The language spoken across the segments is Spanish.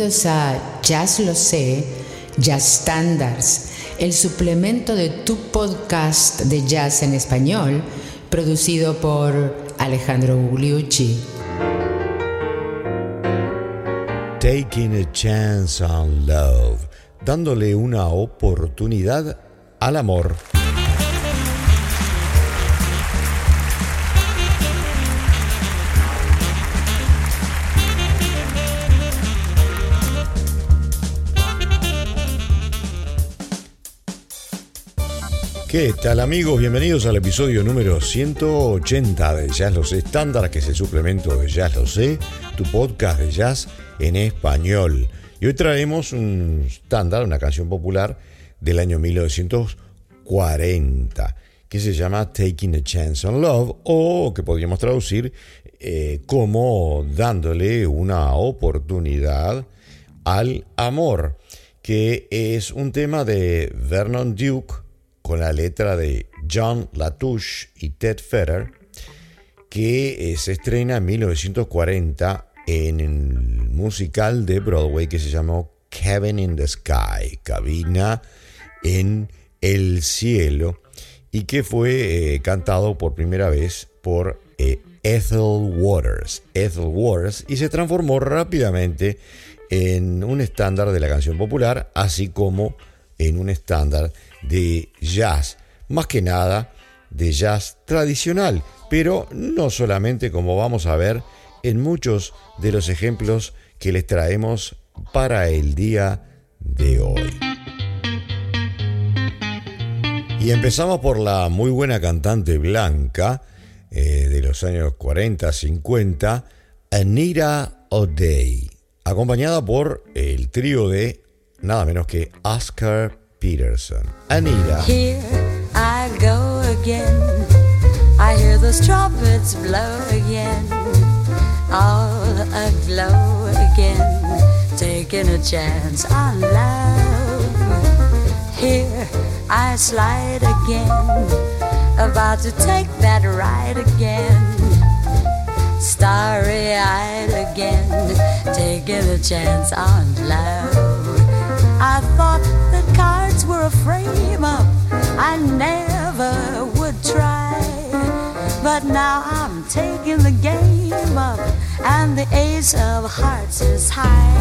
Bienvenidos a Jazz Lo Sé, Jazz Standards, el suplemento de tu podcast de jazz en español, producido por Alejandro Gugliucci. Taking a chance on love, dándole una oportunidad al amor. ¿Qué tal amigos? Bienvenidos al episodio número 180 de Jazz Lo Sé Estándar, que es el suplemento de Jazz Lo Sé, tu podcast de jazz en español. Y hoy traemos un estándar, una canción popular del año 1940, que se llama Taking a Chance on Love, o que podríamos traducir eh, como dándole una oportunidad al amor, que es un tema de Vernon Duke, con la letra de John Latouche y Ted Federer, que eh, se estrena en 1940 en el musical de Broadway que se llamó Cabin in the Sky, cabina en el cielo, y que fue eh, cantado por primera vez por eh, Ethel Waters. Ethel Waters, y se transformó rápidamente en un estándar de la canción popular, así como en un estándar de jazz, más que nada de jazz tradicional, pero no solamente como vamos a ver en muchos de los ejemplos que les traemos para el día de hoy. Y empezamos por la muy buena cantante blanca eh, de los años 40, 50, Anita O'Day, acompañada por el trío de nada menos que Oscar Peterson. Anita. Here I go again. I hear those trumpets blow again. All aglow again. Taking a chance on love. Here I slide again. About to take that ride again. Starry eyed again. Taking a chance on love. I thought that were a frame up I never would try. But now I'm taking the game up, and the ace of hearts is high.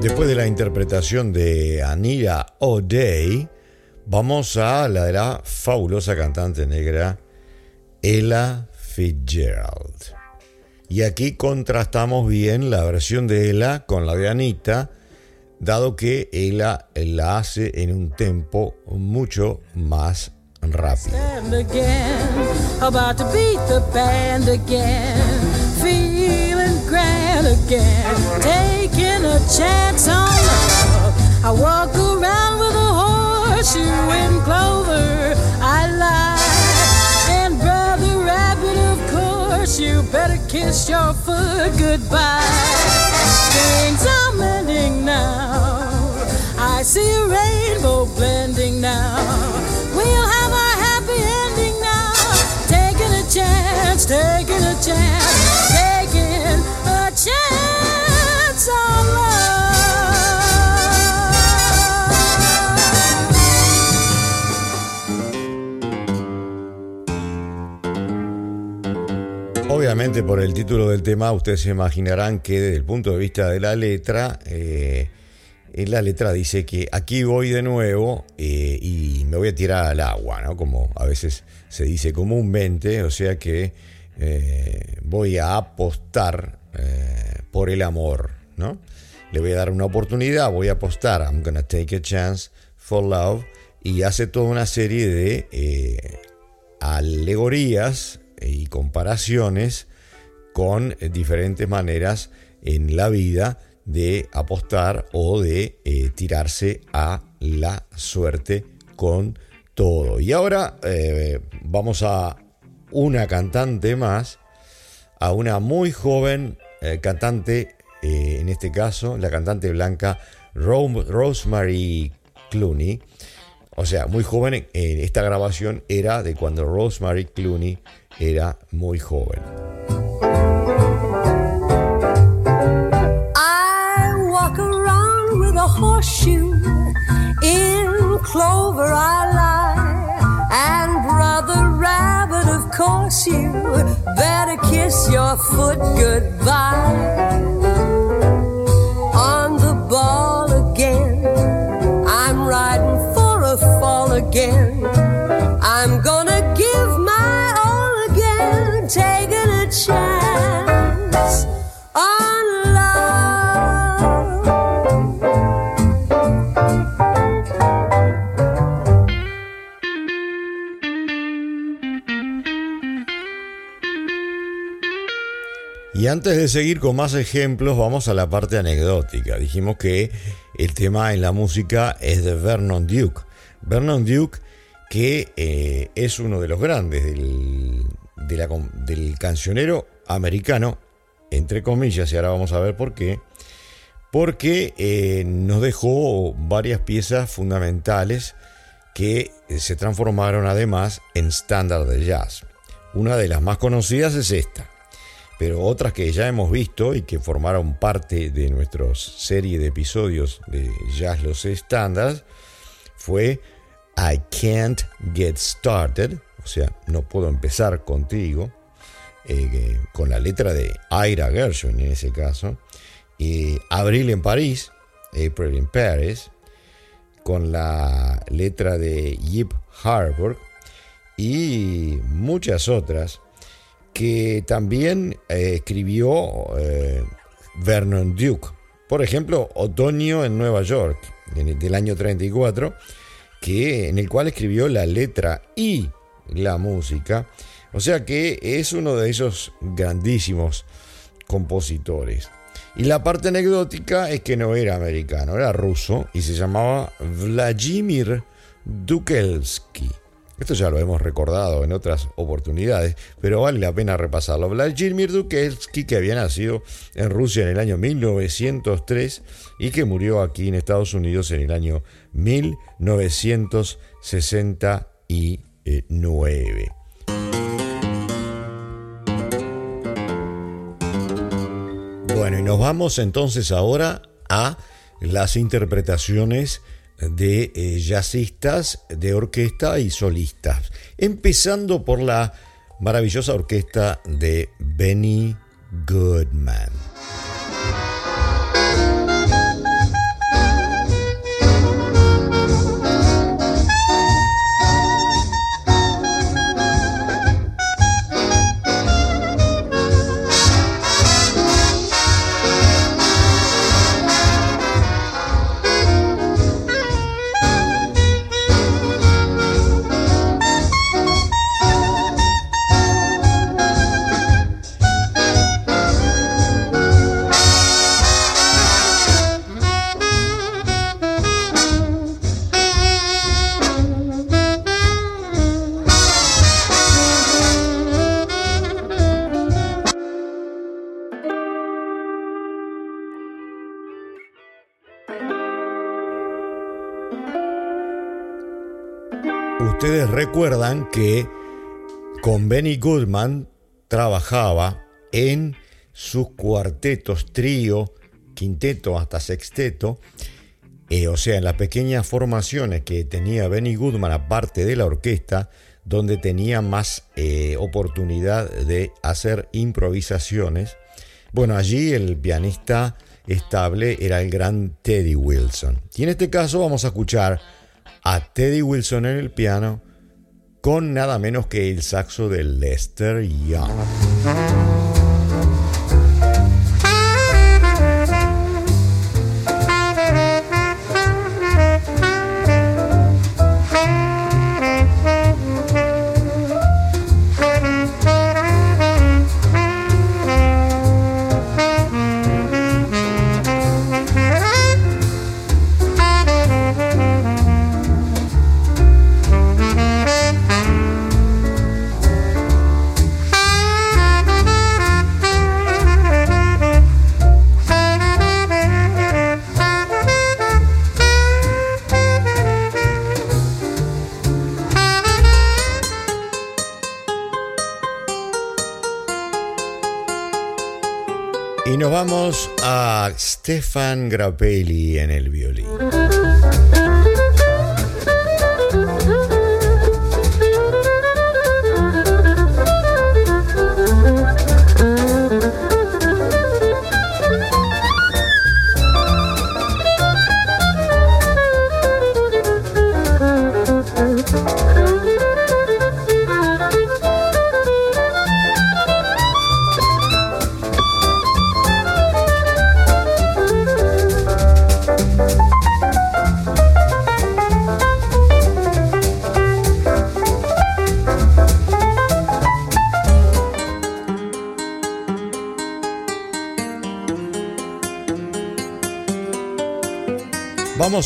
Después de la interpretación de Anita O'Day, vamos a la de la fabulosa cantante negra Ella Fitzgerald. Y aquí contrastamos bien la versión de Ella con la de Anita, dado que Ella la hace en un tempo mucho más rápido. Course, you better kiss your foot goodbye. Things are mending now. I see a rainbow blending now. We'll have a happy ending now. Taking a chance, taking a chance, taking Por el título del tema ustedes se imaginarán que desde el punto de vista de la letra, eh, eh, la letra dice que aquí voy de nuevo eh, y me voy a tirar al agua, ¿no? Como a veces se dice comúnmente, o sea que eh, voy a apostar por el amor, ¿no? Le voy a dar una oportunidad, voy a apostar, I'm gonna take a chance for love, y hace toda una serie de alegorías y comparaciones con diferentes maneras en la vida de apostar o de eh, tirarse a la suerte con todo. Y ahora eh, vamos a una cantante más, a una muy joven eh, cantante, en este caso la cantante blanca Ro- Rosemary Clooney, O sea, muy joven. En esta grabación era de cuando Rosemary Clooney era muy joven. In clover I lie. And brother rabbit, of course you better kiss your foot goodbye. Antes de seguir con más ejemplos, vamos a la parte anecdótica. Dijimos que el tema en la música es de Vernon Duke. Vernon Duke, que eh, es uno de los grandes del, del cancionero americano, entre comillas, y ahora vamos a ver por qué. Porque eh, nos dejó varias piezas fundamentales que se transformaron además en estándar de jazz. Una de las más conocidas es esta pero otras que ya hemos visto y que formaron parte de nuestra serie de episodios de Jazz Los Estándares fue I Can't Get Started, o sea, no puedo empezar contigo, eh, con la letra de Ira Gershwin en ese caso, y Abril en París, April in Paris, con la letra de Yip Harburg y muchas otras que también eh, escribió eh, Vernon Duke. Por ejemplo, Otoño en Nueva York, del año 34, que, en el cual escribió la letra y la música. O sea que es uno de esos grandísimos compositores. Y la parte anecdótica es que no era americano, era ruso y se llamaba Vladimir Dukelsky. Esto ya lo hemos recordado en otras oportunidades, pero vale la pena repasarlo. Vladimir Dukelsky, que había nacido en Rusia en el año 1903 y que murió aquí en Estados Unidos en el año 1969. Bueno, y nos vamos entonces ahora a las interpretaciones de eh, jazzistas, de orquesta y solistas. Empezando por la maravillosa orquesta de Benny Goodman. Recuerdan que con Benny Goodman trabajaba en sus cuartetos, trío, quinteto hasta sexteto, eh, o sea, en las pequeñas formaciones que tenía Benny Goodman aparte de la orquesta, donde tenía más eh, oportunidad de hacer improvisaciones. Bueno, allí el pianista estable era el gran Teddy Wilson. Y en este caso vamos a escuchar a Teddy Wilson en el piano con nada menos que el saxo de Lester Young. Stefan Grappelli en el violín.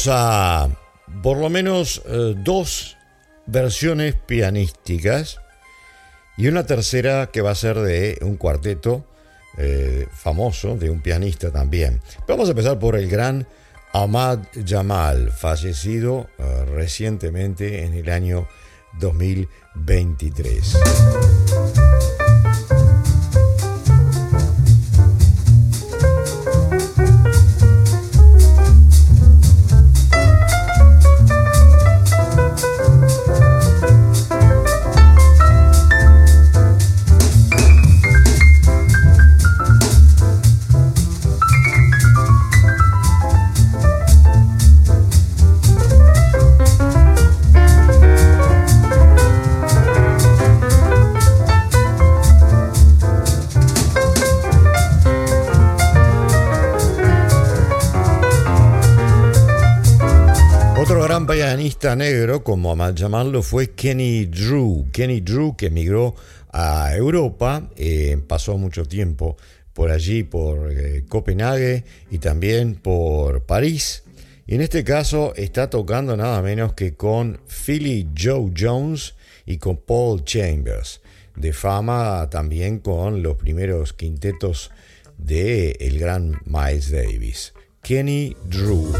A por lo menos eh, dos versiones pianísticas y una tercera que va a ser de un cuarteto eh, famoso, de un pianista también. Vamos a empezar por el gran Ahmad Jamal, fallecido eh, recientemente en el año 2023. Como a llamarlo, fue Kenny Drew. Kenny Drew que emigró a Europa, eh, pasó mucho tiempo por allí, por eh, Copenhague y también por París. Y en este caso está tocando nada menos que con Philly Joe Jones y con Paul Chambers, de fama también con los primeros quintetos de el gran Miles Davis. Kenny Drew.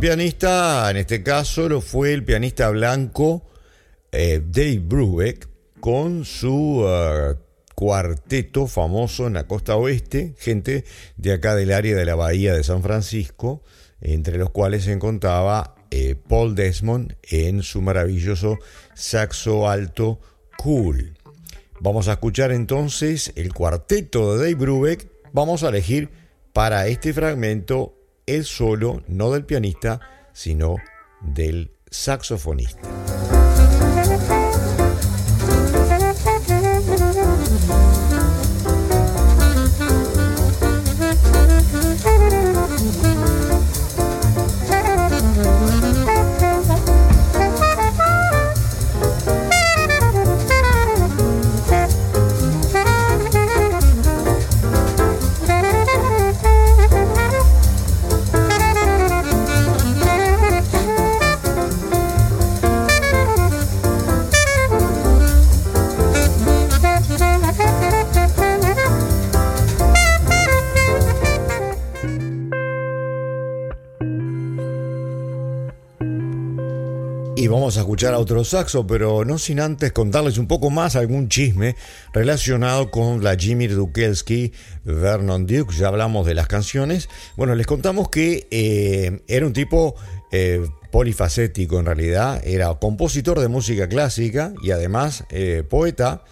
Pianista, en este caso, lo fue el pianista blanco eh, Dave Brubeck, con su uh, cuarteto famoso en la costa oeste, gente de acá del área de la bahía de San Francisco, entre los cuales se encontraba eh, Paul Desmond en su maravilloso saxo alto cool. Vamos a escuchar entonces el cuarteto de Dave Brubeck. Vamos a elegir para este fragmento el solo no del pianista, sino del saxofonista. Vamos a escuchar a otro saxo, pero no sin antes contarles un poco más algún chisme relacionado con Vladimir Dukelski, Vernon Duke, ya hablamos de las canciones. Bueno, les contamos que eh, era un tipo eh, polifacético en realidad, era compositor de música clásica y además eh, poeta,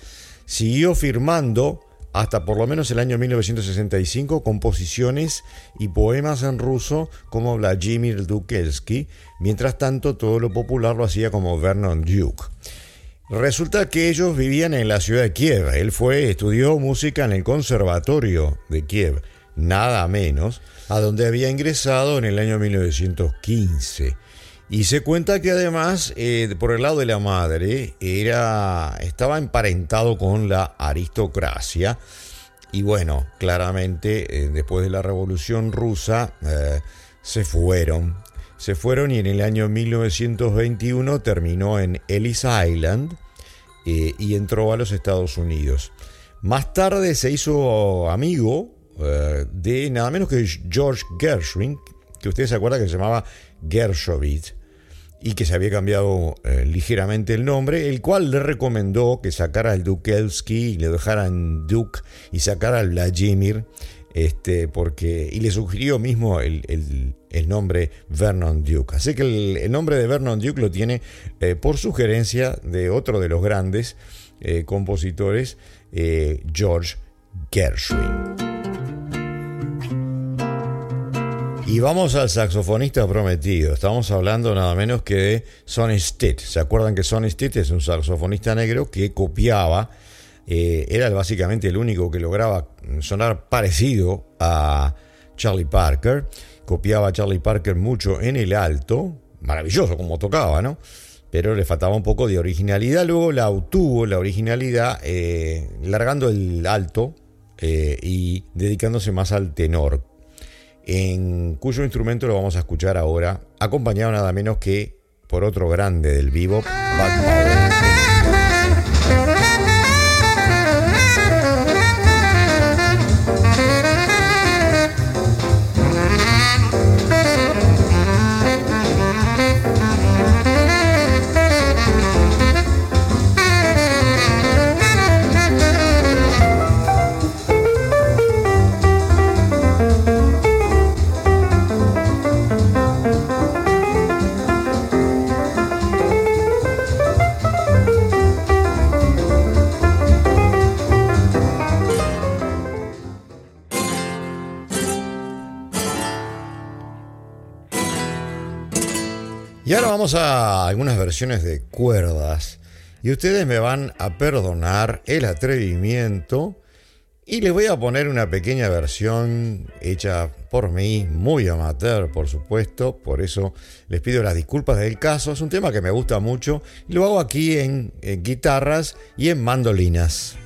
siguió firmando hasta por lo menos el año 1965 composiciones y poemas en ruso como Vladimir Dukelsky, mientras tanto todo lo popular lo hacía como Vernon Duke. Resulta que ellos vivían en la ciudad de Kiev. Él fue, estudió música en el Conservatorio de Kiev. nada menos, a donde había ingresado en el año 1915. Y se cuenta que además, eh, por el lado de la madre, era, estaba emparentado con la aristocracia. Y bueno, claramente, eh, después de la Revolución Rusa, eh, se fueron. Se fueron y en el año 1921 terminó en Ellis Island y entró a los Estados Unidos. Más tarde se hizo amigo de nada menos que George Gershwin, que ustedes se acuerdan que se llamaba Gershowitz y que se había cambiado eh, ligeramente el nombre, el cual le recomendó que sacara al Dukelski y le dejara en Duke y sacara al Vladimir, este, porque, y le sugirió mismo el, nombre Vernon Duke. Así que el, nombre de Vernon Duke lo tiene eh, por sugerencia de otro de los grandes eh, compositores, George Gershwin. Y vamos al saxofonista prometido. Estamos hablando nada menos que de Sonny Stitt. ¿Se acuerdan que Sonny Stitt es un saxofonista negro que copiaba, eh, era básicamente el único que lograba sonar parecido a Charlie Parker. Copiaba a Charlie Parker mucho en el alto. Maravilloso como tocaba, ¿no? Pero le faltaba un poco de originalidad. Luego la obtuvo, la originalidad, eh, largando el alto eh, y dedicándose más al tenor en cuyo instrumento lo vamos a escuchar ahora, acompañado nada menos que por otro grande del vivo, Y ahora vamos a algunas versiones de cuerdas. Y ustedes me van a perdonar el atrevimiento. Y les voy a poner una pequeña versión hecha por mí, muy amateur, por supuesto. Por eso les pido las disculpas del caso. Es un tema que me gusta mucho. Y lo hago aquí en, en guitarras y en mandolinas.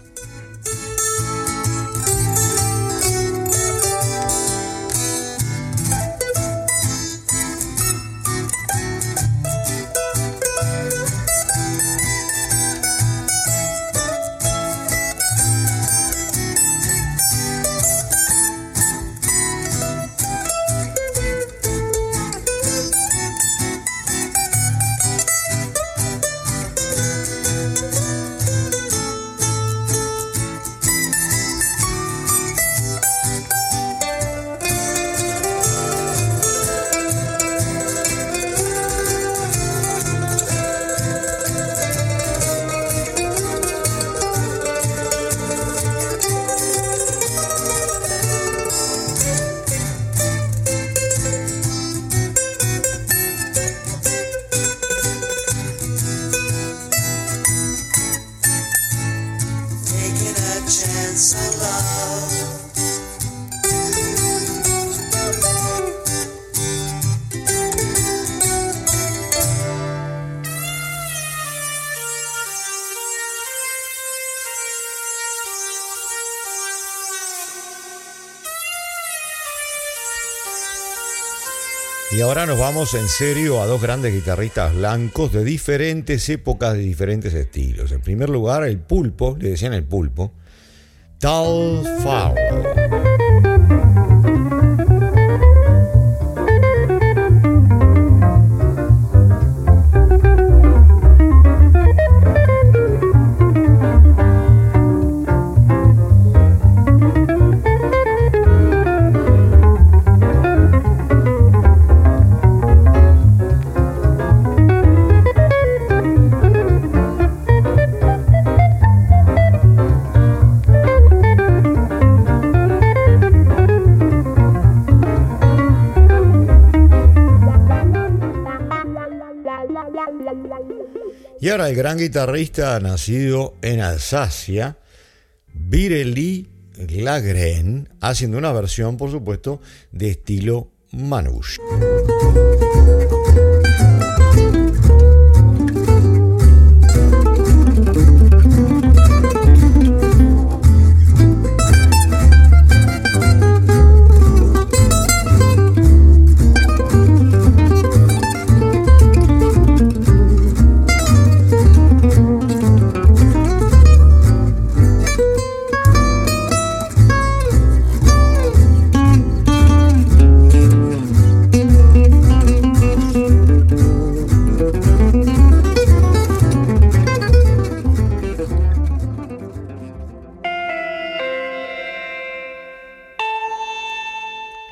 Ahora nos vamos en serio a dos grandes guitarristas blancos de diferentes épocas, de diferentes estilos. En primer lugar, el pulpo, le decían el pulpo, Tal Farrell. Ahora el gran guitarrista nacido en Alsacia, Vireli Lagren, haciendo una versión, por supuesto, de estilo Manouche.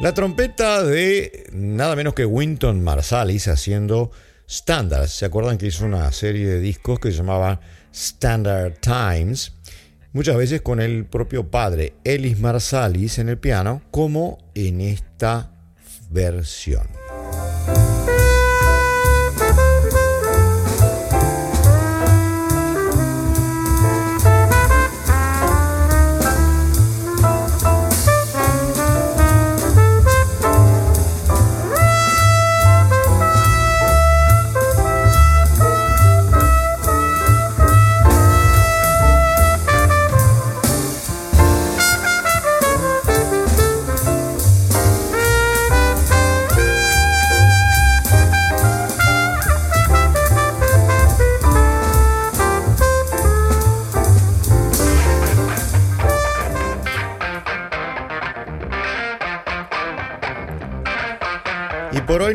La trompeta de nada menos que Winton Marsalis haciendo Standards. ¿Se acuerdan que hizo una serie de discos que se llamaba Standard Times? Muchas veces con el propio padre Ellis Marsalis en el piano, como en esta versión.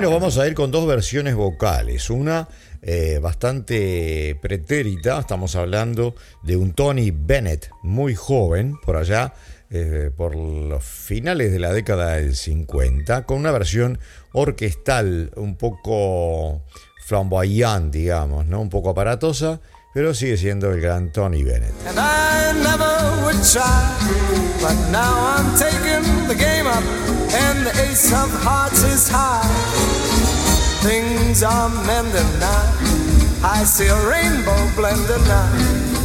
Nos vamos a ir con dos versiones vocales. Una eh, bastante pretérita, estamos hablando de un Tony Bennett muy joven, por allá, eh, por los finales de la década del 50, con una versión orquestal un poco flamboyant, digamos, ¿no? un poco aparatosa, pero sigue siendo el gran Tony Bennett. But now I'm taking the game up and the ace of hearts is high. Things are mending now. I see a rainbow blending now.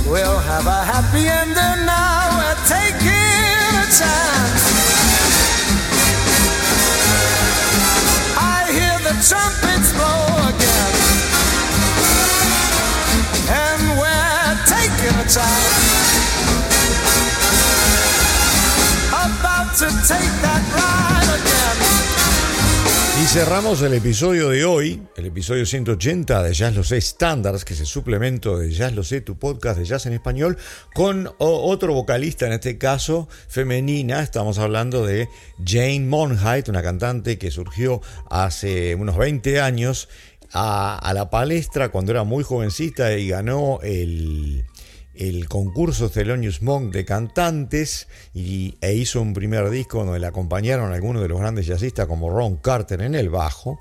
We'll have a happy ending now. We're taking a chance. I hear the trumpets blow Y cerramos el episodio de hoy, el episodio 180 de Jazz Lo Sé Standards, que es el suplemento de Jazz Lo Sé, tu podcast de jazz en español, con otro vocalista, en este caso femenina. Estamos hablando de Jane Monheit, una cantante que surgió hace unos 20 años a la palestra cuando era muy jovencita y ganó el el concurso Thelonious Monk de cantantes y, e hizo un primer disco donde le acompañaron algunos de los grandes jazzistas como Ron Carter en el bajo.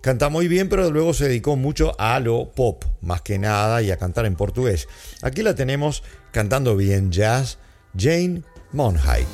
Canta muy bien, pero luego se dedicó mucho a lo pop, más que nada, y a cantar en portugués. Aquí la tenemos cantando bien jazz, Jane Monheit.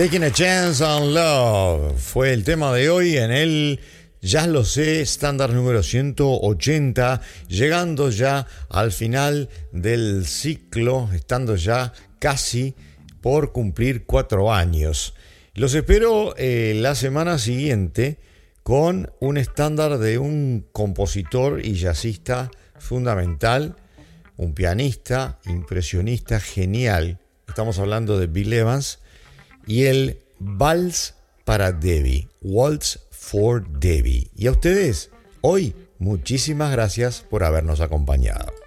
Taking a Chance on Love fue el tema de hoy en el Ya lo sé, estándar número 180, llegando ya al final del ciclo, estando ya casi por cumplir cuatro años. Los espero eh, la semana siguiente con un estándar de un compositor y jazzista fundamental, un pianista, impresionista, genial. Estamos hablando de Bill Evans y el Vals para Debbie, Waltz for Debbie. Y a ustedes, hoy Muchísimas gracias por habernos acompañado.